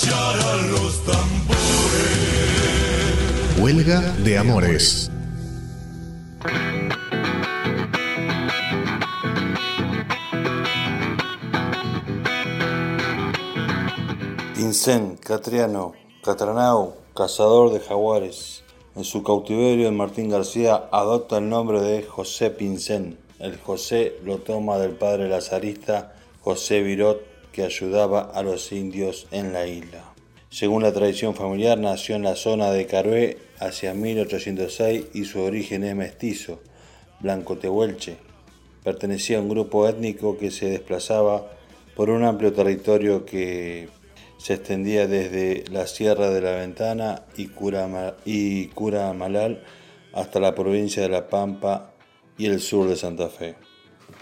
callar a los tambores. Huelga de Amores. Pincén, Catriano, Catranau, cazador de jaguares. En su cautiverio, Martín García adopta el nombre de José Pincén. El José lo toma del padre lazarista José Virot, que ayudaba a los indios en la isla. Según la tradición familiar, nació en la zona de Carué hacia 1806 y su origen es mestizo, blanco tehuelche. Pertenecía a un grupo étnico que se desplazaba por un amplio territorio que se extendía desde la Sierra de la Ventana y Curamalal hasta la provincia de La Pampa y el sur de Santa Fe.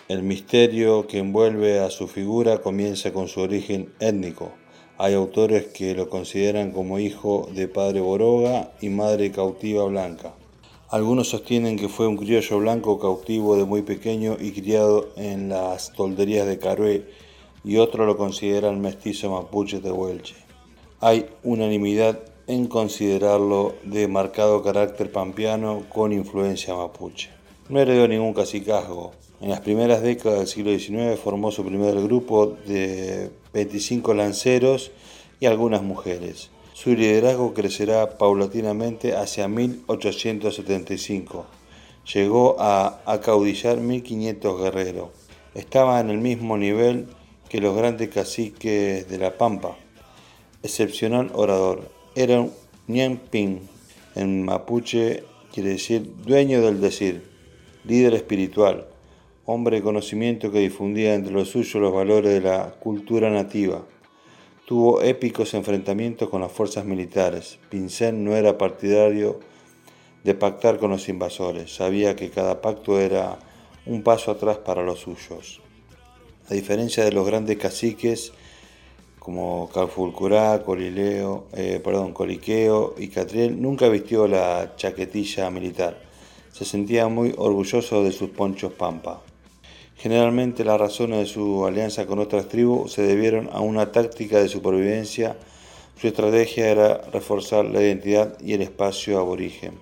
El misterio que envuelve a su figura comienza con su origen étnico. Hay autores que lo consideran como hijo de padre Boroga y madre cautiva blanca. Algunos sostienen que fue un criollo blanco cautivo de muy pequeño y criado en las tolderías de Carué y otros lo consideran mestizo mapuche de Huelche. Hay unanimidad en considerarlo de marcado carácter pampeano con influencia mapuche. No heredó ningún cacicazgo. En las primeras décadas del siglo XIX formó su primer grupo de 25 lanceros y algunas mujeres. Su liderazgo crecerá paulatinamente hacia 1875. Llegó a acaudillar 1500 guerreros. Estaba en el mismo nivel que los grandes caciques de la Pampa. Excepcional orador. Era un Ping. En mapuche quiere decir dueño del decir, líder espiritual, hombre de conocimiento que difundía entre los suyos los valores de la cultura nativa. Tuvo épicos enfrentamientos con las fuerzas militares. Pincén no era partidario de pactar con los invasores, sabía que cada pacto era un paso atrás para los suyos. A diferencia de los grandes caciques como Calfulcurá, Colileo, eh, perdón, Coliqueo y Catriel, nunca vistió la chaquetilla militar. Se sentía muy orgulloso de sus ponchos pampa. Generalmente las razones de su alianza con otras tribus se debieron a una táctica de supervivencia. Su estrategia era reforzar la identidad y el espacio aborigen.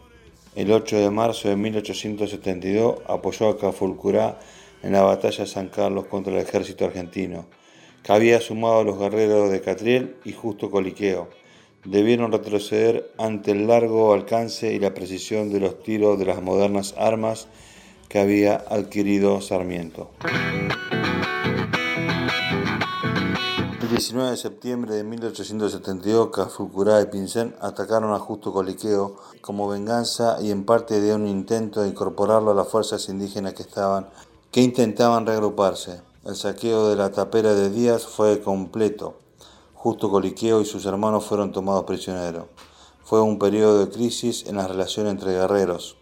El 8 de marzo de 1872 apoyó a Cafulcurá en la batalla de San Carlos contra el ejército argentino, que había sumado a los guerreros de Catriel y Justo Coliqueo. Debieron retroceder ante el largo alcance y la precisión de los tiros de las modernas armas que había adquirido Sarmiento. El 19 de septiembre de 1872, Cafulcurá y Pincén atacaron a Justo Coliqueo como venganza y en parte de un intento de incorporarlo a las fuerzas indígenas que estaban que intentaban reagruparse. El saqueo de la tapera de Díaz fue completo. Justo Coliqueo y sus hermanos fueron tomados prisioneros. Fue un periodo de crisis en las relaciones entre guerreros.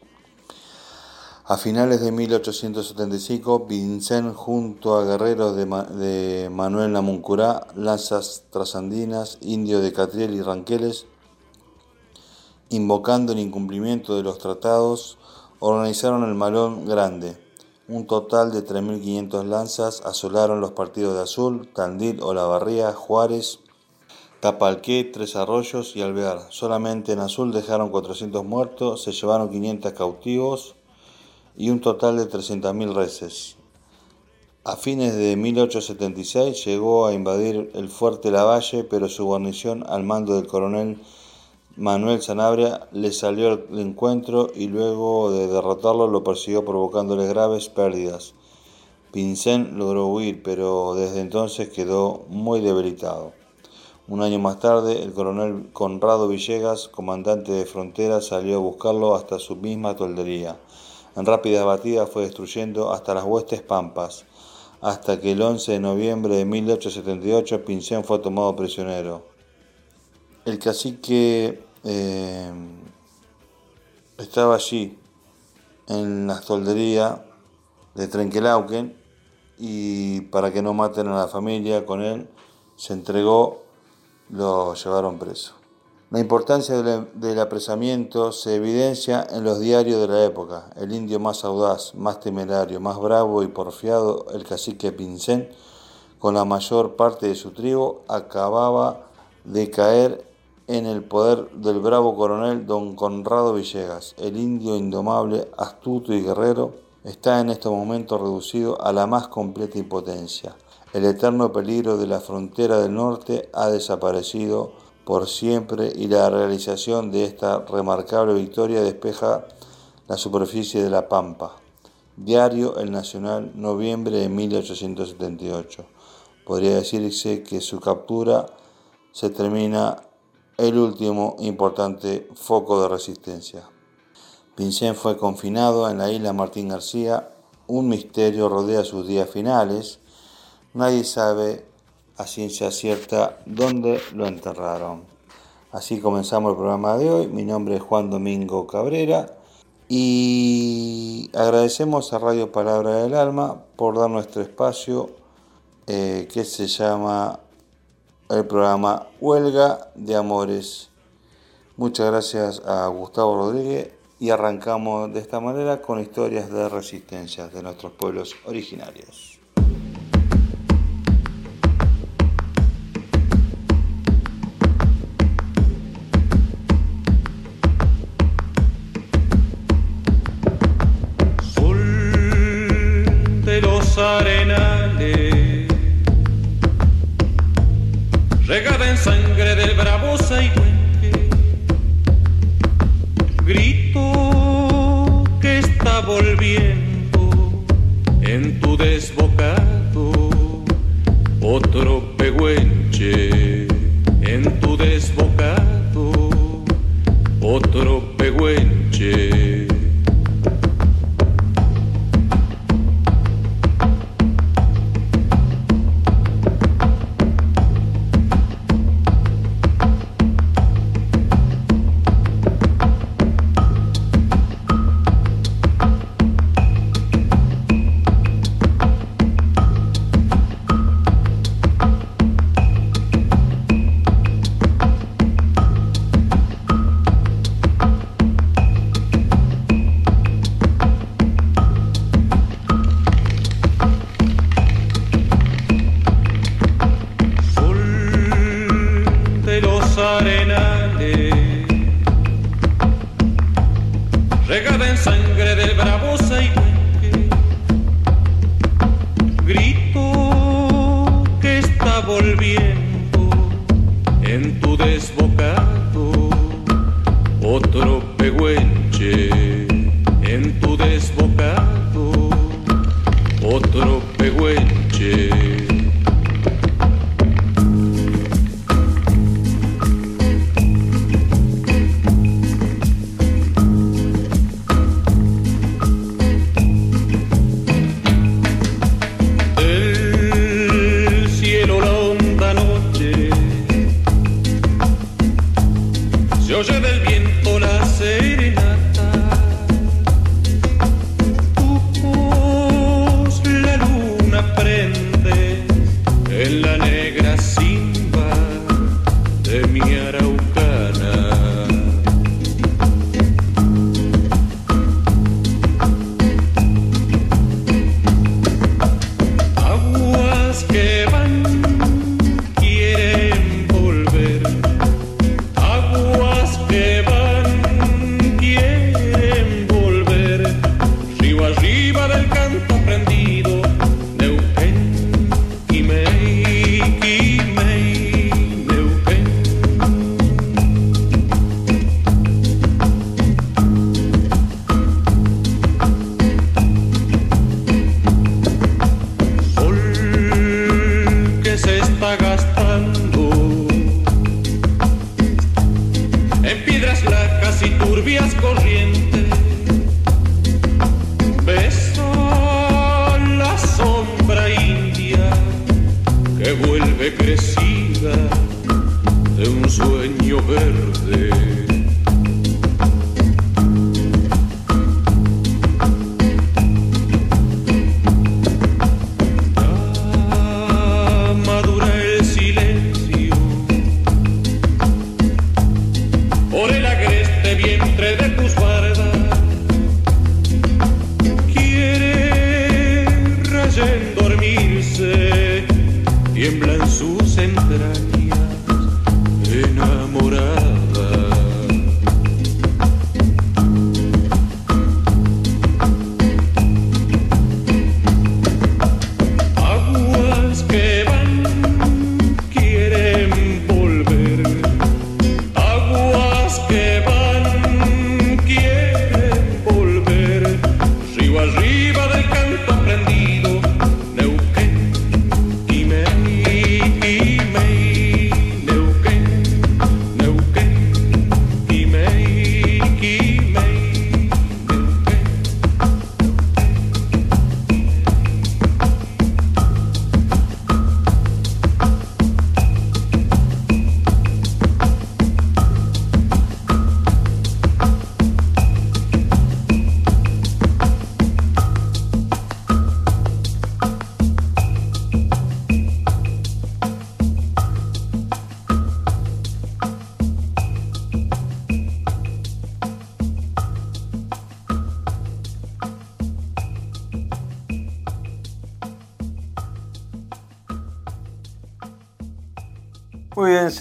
A finales de 1875, Vincent junto a guerreros de, Manuel Namuncurá, lanzas trasandinas, indios de Catriel y Ranqueles, invocando el incumplimiento de los tratados, organizaron el Malón Grande, un total de 3.500 lanzas asolaron los partidos de Azul, Tandil, Olavarría, Juárez, Tapalqué, Tres Arroyos y Alvear. Solamente en Azul dejaron 400 muertos, se llevaron 500 cautivos y un total de 300.000 reses. A fines de 1876 llegó a invadir el fuerte Lavalle, pero su guarnición al mando del coronel Manuel Sanabria le salió al encuentro y luego de derrotarlo lo persiguió provocándole graves pérdidas. Pincén logró huir, pero desde entonces quedó muy debilitado. Un año más tarde, el coronel Conrado Villegas, comandante de frontera, salió a buscarlo hasta su misma toldería. En rápidas batidas fue destruyendo hasta las huestes pampas, hasta que el 11 de noviembre de 1878 Pincén fue tomado prisionero. el cacique eh, estaba allí en la toldería de Trenquelauquen y para que no maten a la familia con él, se entregó, lo llevaron preso. La importancia del apresamiento se evidencia en los diarios de la época. El indio más audaz, más temerario, más bravo y porfiado, el cacique Pincén, con la mayor parte de su tribu, acababa de caer en el poder del bravo coronel don Conrado Villegas. El indio indomable, astuto y guerrero, está en estos momentos reducido a la más completa impotencia. El eterno peligro de la frontera del norte ha desaparecido por siempre y la realización de esta remarcable victoria despeja la superficie de la Pampa. Diario El Nacional, noviembre de 1878. Podría decirse que su captura se termina el último importante foco de resistencia. Pincén fue confinado en la isla Martín García. Un misterio rodea sus días finales. Nadie sabe a ciencia cierta dónde lo enterraron. Así comenzamos el programa de hoy. Mi nombre es Juan Domingo Cabrera y agradecemos a Radio Palabra del Alma por dar nuestro espacio eh, que se llama el programa Huelga de Amores. Muchas gracias a Gustavo Rodríguez y arrancamos de esta manera con historias de resistencia de nuestros pueblos originarios.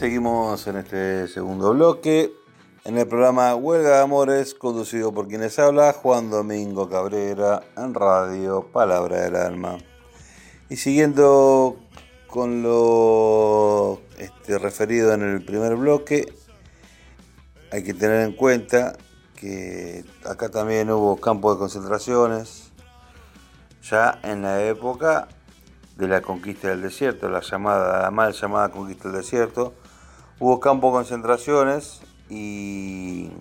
Seguimos en este segundo bloque. En el programa Huelga de Amores, conducido por quienes habla, Juan Domingo Cabrera, en radio Palabra del Alma. Y siguiendo con lo este, referido en el primer bloque, hay que tener en cuenta que acá también hubo campos de concentraciones, ya en la época de la conquista del desierto, la llamada, la mal llamada conquista del desierto, hubo campos de concentraciones y,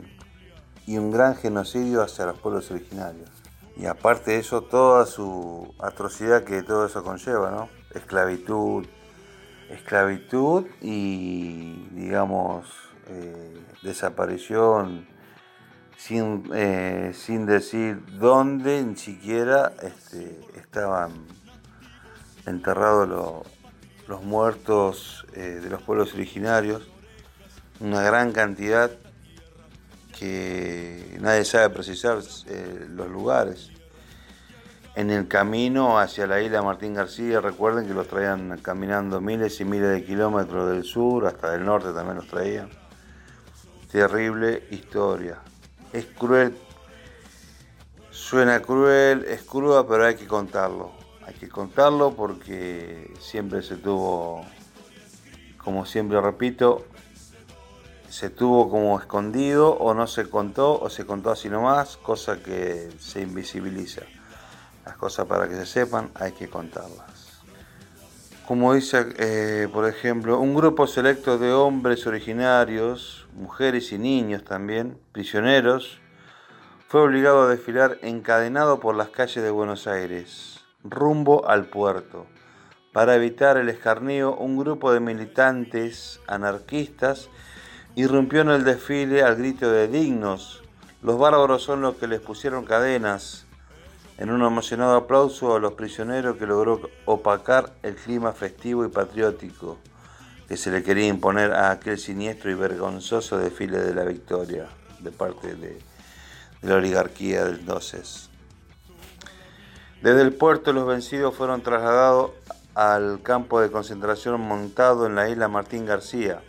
un gran genocidio hacia los pueblos originarios. Y aparte de eso, toda su atrocidad que todo eso conlleva, ¿no? Esclavitud, esclavitud y, digamos, eh, desaparición sin, eh, sin decir dónde ni siquiera este, estaban enterrados lo- los muertos eh, de los pueblos originarios, una gran cantidad que nadie sabe precisar eh, los lugares. En el camino hacia la isla Martín García, recuerden que los traían caminando miles y miles de kilómetros del sur, hasta del norte también los traían. Terrible historia. Es cruel, suena cruel, es cruda, pero hay que contarlo. Hay que contarlo porque siempre se tuvo, como siempre repito, se tuvo como escondido o no se contó o se contó así nomás, cosa que se invisibiliza. Las cosas para que se sepan hay que contarlas. Como dice, eh, por ejemplo, un grupo selecto de hombres originarios, mujeres y niños también, prisioneros, fue obligado a desfilar encadenado por las calles de Buenos Aires, rumbo al puerto. Para evitar el escarnio, un grupo de militantes anarquistas irrumpió en el desfile al grito de dignos. Los bárbaros son los que les pusieron cadenas. En un emocionado aplauso a los prisioneros que logró opacar el clima festivo y patriótico que se le quería imponer a aquel siniestro y vergonzoso desfile de la victoria de parte de, la oligarquía del entonces. Desde el puerto los vencidos fueron trasladados al campo de concentración montado en la isla Martín García.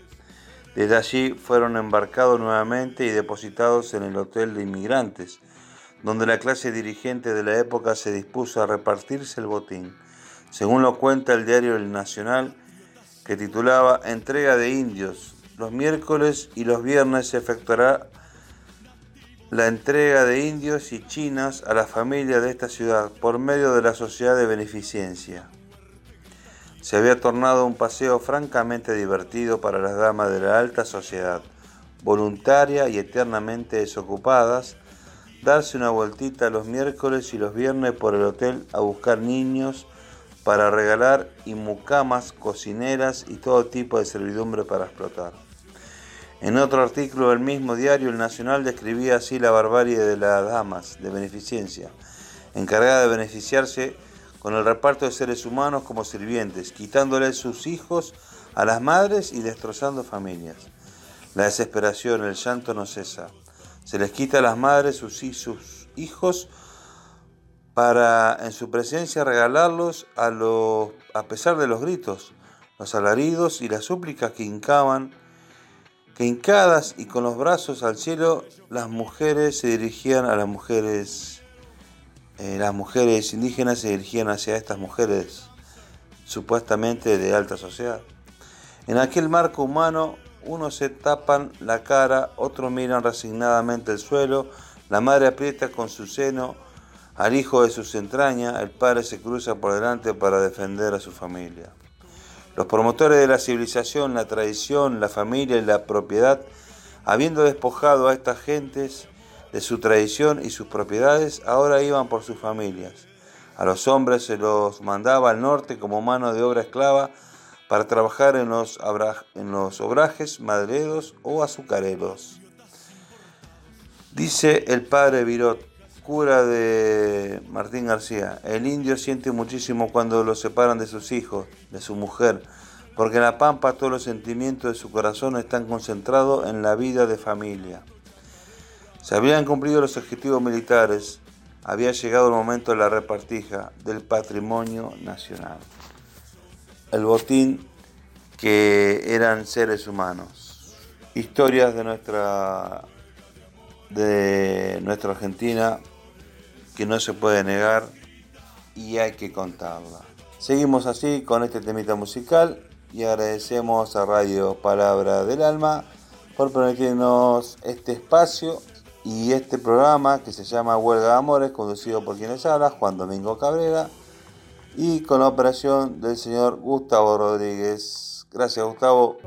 Desde allí fueron embarcados nuevamente y depositados en el hotel de inmigrantes, donde la clase dirigente de la época se dispuso a repartirse el botín. Según lo cuenta el diario El Nacional, que titulaba Entrega de indios. Los miércoles y los viernes se efectuará la entrega de indios y chinas a las familias de esta ciudad por medio de la sociedad de beneficencia. Se había tornado un paseo francamente divertido para las damas de la alta sociedad, voluntaria y eternamente desocupadas, darse una vueltita los miércoles y los viernes por el hotel a buscar niños para regalar y mucamas, cocineras y todo tipo de servidumbre para explotar. En otro artículo del mismo diario, El Nacional describía así la barbarie de las damas de beneficencia, encargadas de beneficiarse con el reparto de seres humanos como sirvientes, quitándoles sus hijos a las madres y destrozando familias. La desesperación, el llanto no cesa. Se les quita a las madres sus, hijos para en su presencia regalarlos a, los, a pesar de los gritos, los alaridos y las súplicas que hincaban que hincadas y con los brazos al cielo, las mujeres se dirigían a las mujeres, eh, las mujeres indígenas se dirigían hacia estas mujeres supuestamente de alta sociedad. En aquel marco humano, unos se tapan la cara, otros miran resignadamente el suelo, la madre aprieta con su seno al hijo de sus entrañas, el padre se cruza por delante para defender a su familia. Los promotores de la civilización, la tradición, la familia y la propiedad, habiendo despojado a estas gentes de su tradición y sus propiedades, ahora iban por sus familias. A los hombres se los mandaba al norte como mano de obra esclava para trabajar en los, obrajes, madreros o azucareros. Dice el padre Virot, cura de Martín García, el indio siente muchísimo cuando lo separan de sus hijos, de su mujer, porque en la pampa todos los sentimientos de su corazón están concentrados en la vida de familia. Se habían cumplido los objetivos militares, había llegado el momento de la repartija del patrimonio nacional. El botín que eran seres humanos. Historias de nuestra de nuestra Argentina que no se puede negar y hay que contarla. Seguimos así con este temita musical y agradecemos a Radio Palabra del Alma por permitirnos este espacio y este programa que se llama Huelga de Amores, conducido por quienes habla, Juan Domingo Cabrera, y con la operación del señor Gustavo Rodríguez. Gracias Gustavo.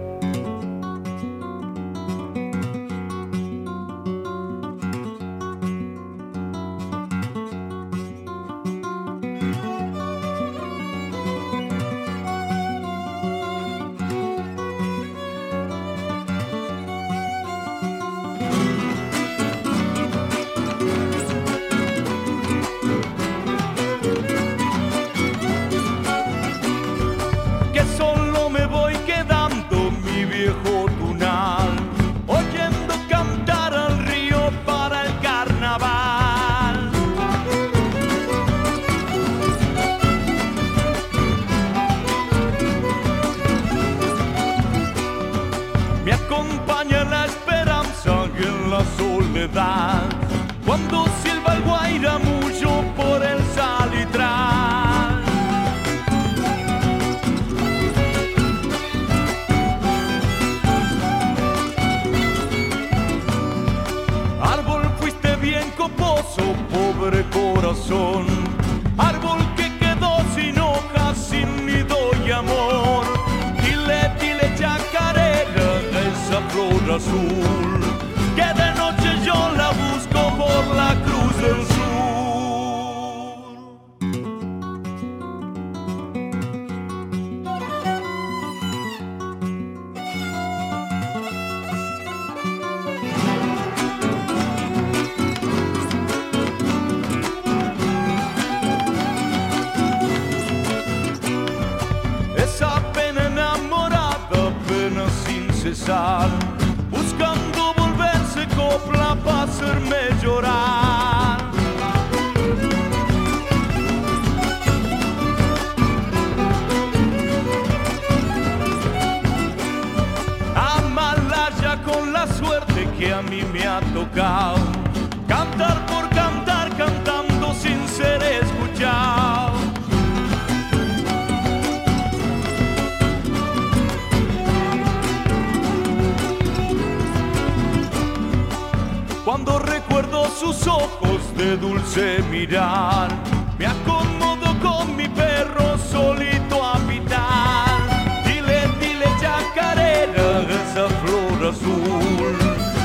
Sus ojos de dulce mirar, me acomodo con mi perro solito a pitar. Dile, dile chacarera, esa flor azul,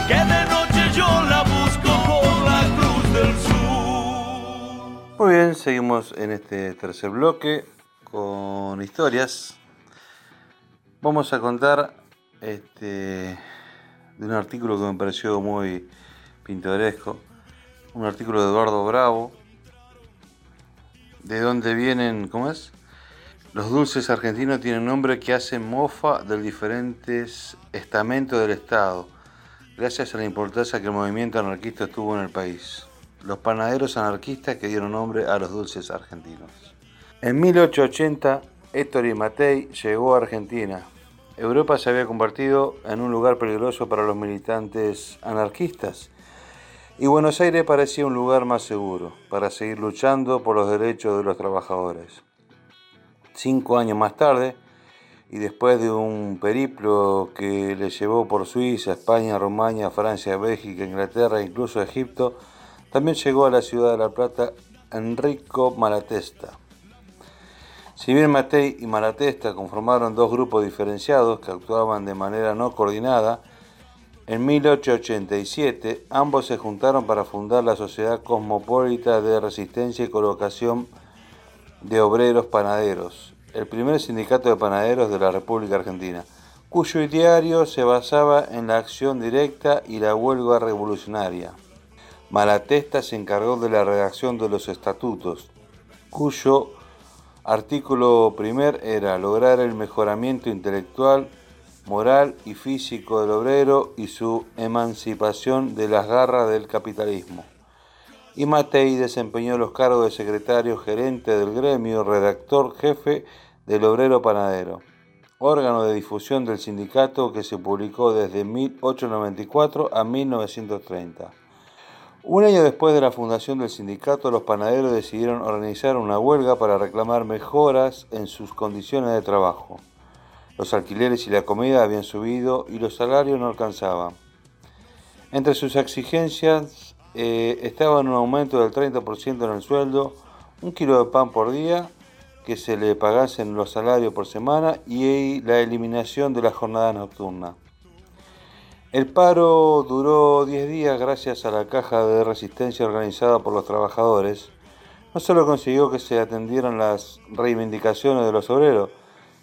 que de noche yo la busco con la cruz del sur. Muy bien, seguimos en este tercer bloque con historias. Vamos a contar este de un artículo que me pareció muy pintoresco, un artículo de Eduardo Bravo, de dónde vienen, ¿cómo es? Los dulces argentinos tienen nombre que hacen mofa de diferentes estamentos del Estado, gracias a la importancia que el movimiento anarquista tuvo en el país. Los panaderos anarquistas que dieron nombre a los dulces argentinos. En 1880, Héctor y Matei llegó a Argentina. Europa se había convertido en un lugar peligroso para los militantes anarquistas y Buenos Aires parecía un lugar más seguro para seguir luchando por los derechos de los trabajadores. Cinco años más tarde, y después de un periplo que le llevó por Suiza, España, Rumania, Francia, Bélgica, Inglaterra e incluso Egipto, también llegó a la ciudad de La Plata Enrico Malatesta. Si bien Matei y Malatesta conformaron dos grupos diferenciados que actuaban de manera no coordinada, en 1887 ambos se juntaron para fundar la Sociedad Cosmopolita de Resistencia y Colocación de Obreros Panaderos, el primer sindicato de panaderos de la República Argentina, cuyo ideario se basaba en la acción directa y la huelga revolucionaria. Malatesta se encargó de la redacción de los estatutos, cuyo artículo primer era lograr el mejoramiento intelectual moral y físico del obrero y su emancipación de las garras del capitalismo. Y Matei desempeñó los cargos de secretario gerente del gremio, redactor jefe del Obrero Panadero, órgano de difusión del sindicato que se publicó desde 1894 a 1930. Un año después de la fundación del sindicato, los panaderos decidieron organizar una huelga para reclamar mejoras en sus condiciones de trabajo. Los alquileres y la comida habían subido y los salarios no alcanzaban. Entre sus exigencias eh, estaban un aumento del 30% en el sueldo, un kilo de pan por día, que se le pagasen los salarios por semana y la eliminación de la jornada nocturna. El paro duró 10 días gracias a la caja de resistencia organizada por los trabajadores. No solo consiguió que se atendieran las reivindicaciones de los obreros,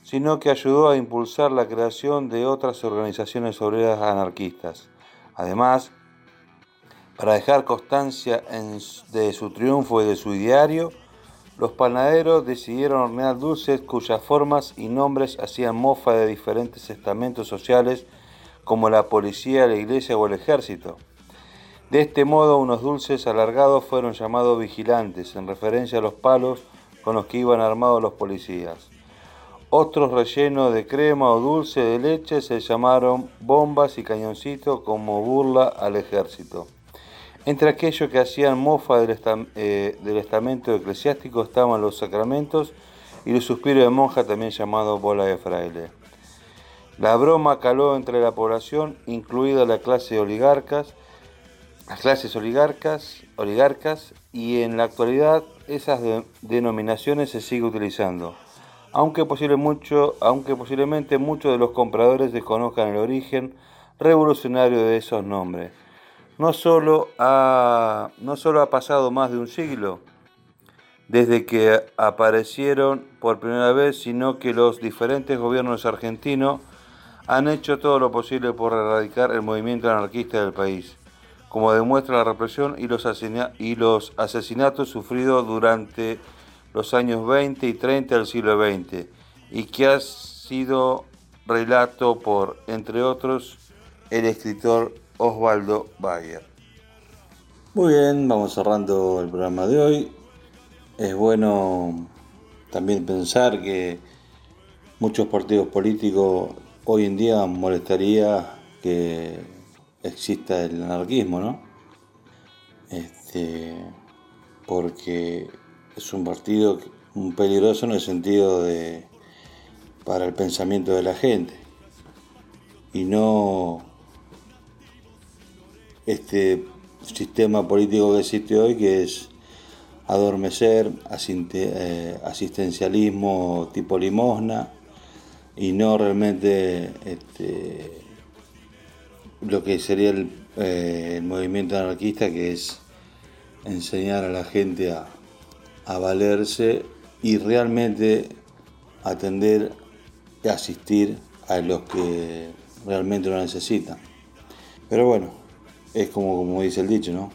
sino que ayudó a impulsar la creación de otras organizaciones obreras anarquistas. Además, para dejar constancia de su triunfo y de su ideario, los panaderos decidieron hornear dulces cuyas formas y nombres hacían mofa de diferentes estamentos sociales como la policía, la iglesia o el ejército. De este modo, unos dulces alargados fueron llamados vigilantes, en referencia a los palos con los que iban armados los policías. Otros rellenos de crema o dulce de leche se llamaron bombas y cañoncitos como burla al ejército. Entre aquellos que hacían mofa del, eh, estamento eclesiástico estaban los sacramentos y los suspiros de monja, también llamados bola de fraile. La broma caló entre la población, incluida la clase oligarcas, las clases oligarcas, oligarcas, y en la actualidad esas denominaciones se siguen utilizando aunque, posiblemente muchos de los compradores desconozcan el origen revolucionario de esos nombres. No solo, ha, no solo ha pasado más de un siglo desde que aparecieron por primera vez, sino que los diferentes gobiernos argentinos han hecho todo lo posible por erradicar el movimiento anarquista del país, como demuestra la represión y los asesinatos sufridos durante los años 20 y 30 del siglo XX y que ha sido relato por, entre otros, el escritor Osvaldo Bayer. Muy bien, vamos cerrando el programa de hoy. Es bueno también pensar que muchos partidos políticos hoy en día molestaría que exista el anarquismo, ¿no? Este, porque es un partido peligroso en el sentido de para el pensamiento de la gente. Y no este sistema político que existe hoy que es adormecer, eh, asistencialismo tipo limosna y no realmente este, lo que sería el, eh, el movimiento anarquista que es enseñar a la gente a, a valerse y realmente atender y asistir a los que realmente lo necesitan. Pero bueno, es como, como dice el dicho, ¿no?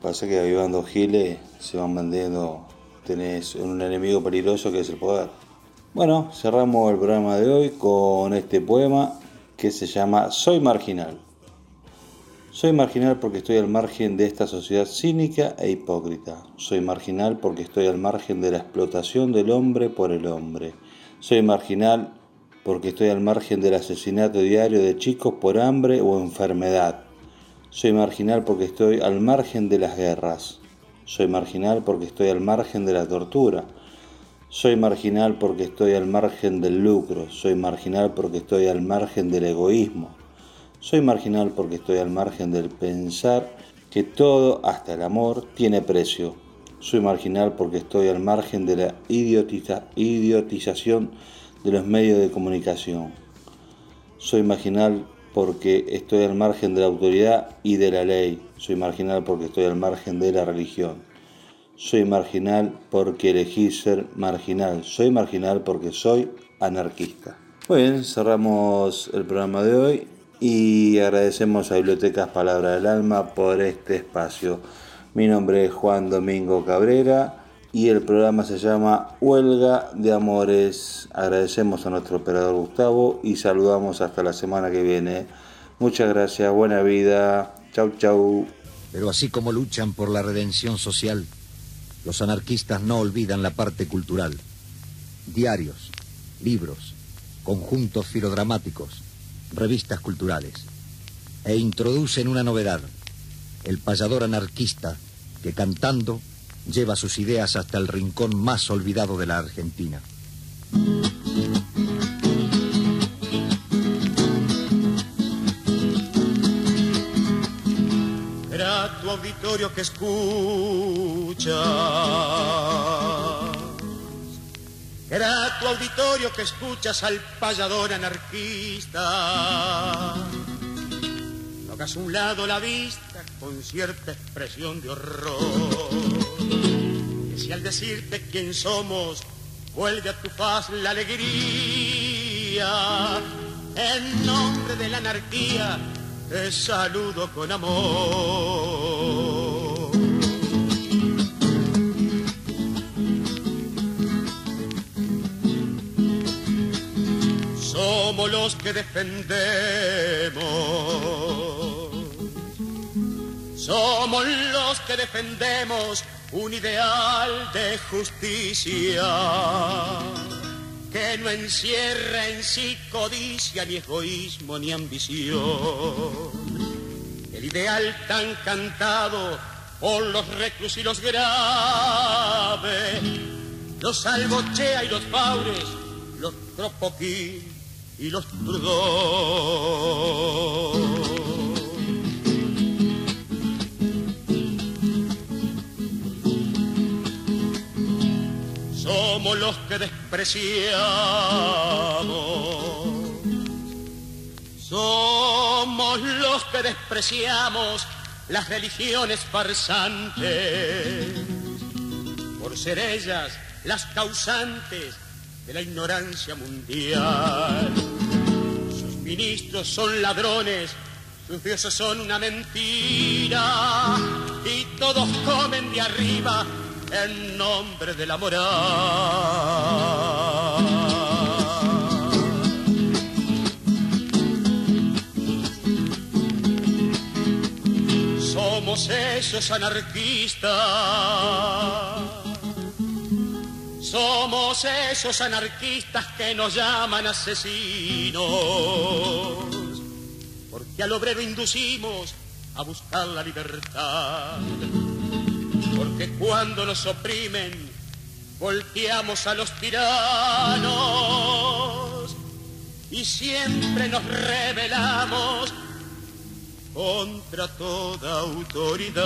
Pasa que avivando giles se van vendiendo, tenés un enemigo peligroso que es el poder. Bueno, cerramos el programa de hoy con este poema que se llama Soy marginal. Soy marginal porque estoy al margen de esta sociedad cínica e hipócrita. Soy marginal porque estoy al margen de la explotación del hombre por el hombre. Soy marginal porque estoy al margen del asesinato diario de chicos por hambre o enfermedad. Soy marginal porque estoy al margen de las guerras. Soy marginal porque estoy al margen de la tortura. Soy marginal porque estoy al margen del lucro. Soy marginal porque estoy al margen del egoísmo. Soy marginal porque estoy al margen del pensar que todo, hasta el amor, tiene precio. Soy marginal porque estoy al margen de la idiotización de los medios de comunicación. Soy marginal porque estoy al margen de la autoridad y de la ley. Soy marginal porque estoy al margen de la religión. Soy marginal porque elegí ser marginal. Soy marginal porque soy anarquista. Muy bien, cerramos el programa de hoy y agradecemos a Bibliotecas Palabra del Alma por este espacio. Mi nombre es Juan Domingo Cabrera y el programa se llama Huelga de Amores. Agradecemos a nuestro operador Gustavo y saludamos hasta la semana que viene. Muchas gracias, buena vida. Chau, chau. Pero así como luchan por la redención social, los anarquistas no olvidan la parte cultural. Diarios, libros, conjuntos filodramáticos, revistas culturales. E introducen una novedad, el payador anarquista que cantando lleva sus ideas hasta el rincón más olvidado de la Argentina. Era tu auditorio que escucha. Era tu auditorio que escuchas al payador anarquista. Tocas un lado la vista con cierta expresión de horror si al decirte quién somos vuelve a tu faz la alegría, en nombre de la anarquía te saludo con amor. Los que defendemos. Somos los que defendemos un ideal de justicia que no encierra en sí codicia, ni egoísmo, ni ambición. El ideal tan cantado por los reclusos y los graves, los albochea y los paures, los tropoquí y los trudón. somos los que despreciamos. Somos los que despreciamos las religiones farsantes, por ser ellas las causantes de la ignorancia mundial. Sus ministros son ladrones, sus dioses son una mentira, y todos comen de arriba en nombre de la moral. Somos esos anarquistas. Somos esos anarquistas que nos llaman asesinos. Porque al obrero inducimos a buscar la libertad porque cuando nos oprimen volteamos a los tiranos y siempre nos rebelamos contra toda autoridad.